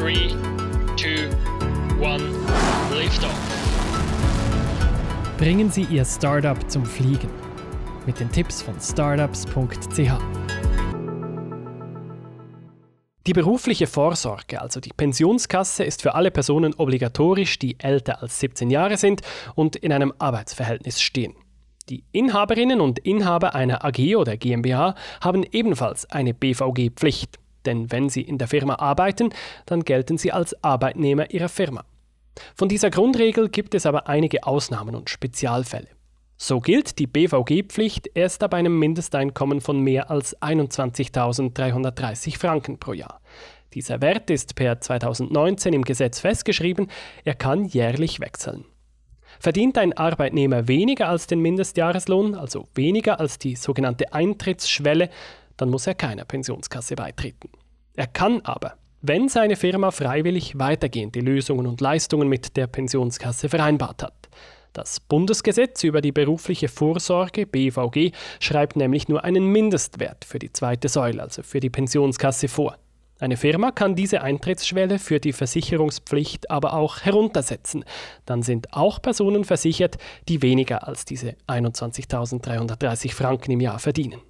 3, 2, 1, Liftoff. Bringen Sie Ihr Startup zum Fliegen. Mit den Tipps von startups.ch. Die berufliche Vorsorge, also die Pensionskasse, ist für alle Personen obligatorisch, die älter als 17 Jahre sind und in einem Arbeitsverhältnis stehen. Die Inhaberinnen und Inhaber einer AG oder GmbH haben ebenfalls eine BVG-Pflicht, denn wenn sie in der Firma arbeiten, dann gelten sie als Arbeitnehmer ihrer Firma. Von dieser Grundregel gibt es aber einige Ausnahmen und Spezialfälle. So gilt die BVG-Pflicht erst ab einem Mindesteinkommen von mehr als 21.330 Franken pro Jahr. Dieser Wert ist per 2019 im Gesetz festgeschrieben, er kann jährlich wechseln. Verdient ein Arbeitnehmer weniger als den Mindestjahreslohn, also weniger als die sogenannte Eintrittsschwelle, dann muss er keiner Pensionskasse beitreten. Er kann aber, wenn seine Firma freiwillig weitergehende Lösungen und Leistungen mit der Pensionskasse vereinbart hat. Das Bundesgesetz über die berufliche Vorsorge BVG schreibt nämlich nur einen Mindestwert für die zweite Säule, also für die Pensionskasse vor. Eine Firma kann diese Eintrittsschwelle für die Versicherungspflicht aber auch heruntersetzen. Dann sind auch Personen versichert, die weniger als diese 21.330 Franken im Jahr verdienen.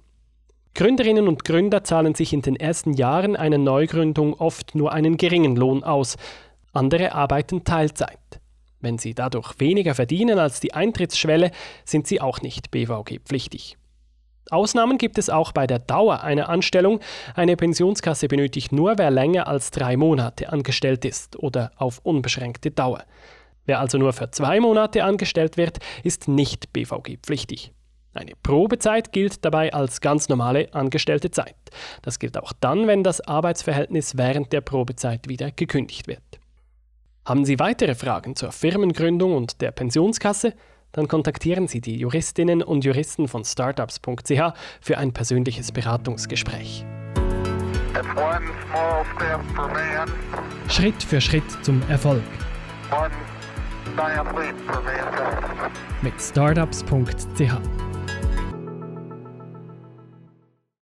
Gründerinnen und Gründer zahlen sich in den ersten Jahren einer Neugründung oft nur einen geringen Lohn aus. Andere arbeiten Teilzeit. Wenn sie dadurch weniger verdienen als die Eintrittsschwelle, sind sie auch nicht BVG-pflichtig. Ausnahmen gibt es auch bei der Dauer einer Anstellung. Eine Pensionskasse benötigt nur, wer länger als drei Monate angestellt ist oder auf unbeschränkte Dauer. Wer also nur für zwei Monate angestellt wird, ist nicht BVG-pflichtig. Eine Probezeit gilt dabei als ganz normale angestellte Zeit. Das gilt auch dann, wenn das Arbeitsverhältnis während der Probezeit wieder gekündigt wird. Haben Sie weitere Fragen zur Firmengründung und der Pensionskasse? Dann kontaktieren Sie die Juristinnen und Juristen von startups.ch für ein persönliches Beratungsgespräch. Schritt für Schritt zum Erfolg. Mit startups.ch